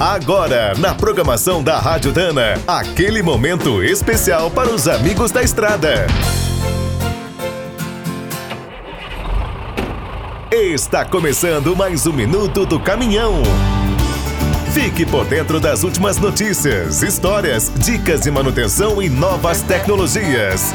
Agora, na programação da Rádio Dana, aquele momento especial para os amigos da estrada. Está começando mais um minuto do caminhão. Fique por dentro das últimas notícias, histórias, dicas de manutenção e novas tecnologias.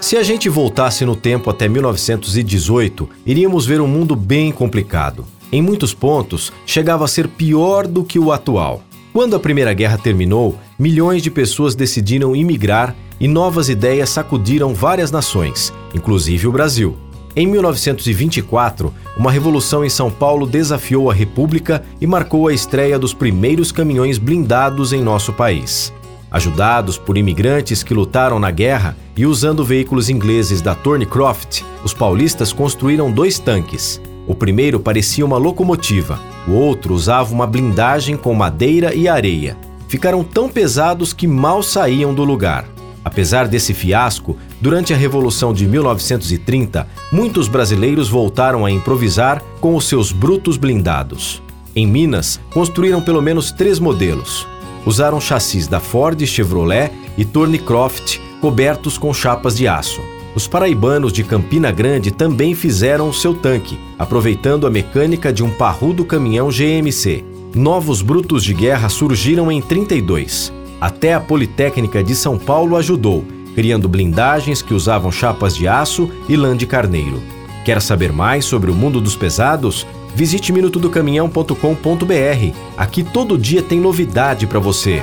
Se a gente voltasse no tempo até 1918, iríamos ver um mundo bem complicado. Em muitos pontos, chegava a ser pior do que o atual. Quando a Primeira Guerra terminou, milhões de pessoas decidiram imigrar e novas ideias sacudiram várias nações, inclusive o Brasil. Em 1924, uma revolução em São Paulo desafiou a República e marcou a estreia dos primeiros caminhões blindados em nosso país. Ajudados por imigrantes que lutaram na guerra e usando veículos ingleses da Thornycroft, os paulistas construíram dois tanques. O primeiro parecia uma locomotiva, o outro usava uma blindagem com madeira e areia. Ficaram tão pesados que mal saíam do lugar. Apesar desse fiasco, durante a Revolução de 1930, muitos brasileiros voltaram a improvisar com os seus brutos blindados. Em Minas, construíram pelo menos três modelos usaram chassis da Ford Chevrolet e Thornycroft cobertos com chapas de aço. Os paraibanos de Campina Grande também fizeram o seu tanque, aproveitando a mecânica de um parrudo caminhão GMC. Novos brutos de guerra surgiram em 32. Até a Politécnica de São Paulo ajudou, criando blindagens que usavam chapas de aço e lã de carneiro. Quer saber mais sobre o mundo dos pesados? Visite minutodocaminhão.com.br. Aqui todo dia tem novidade para você.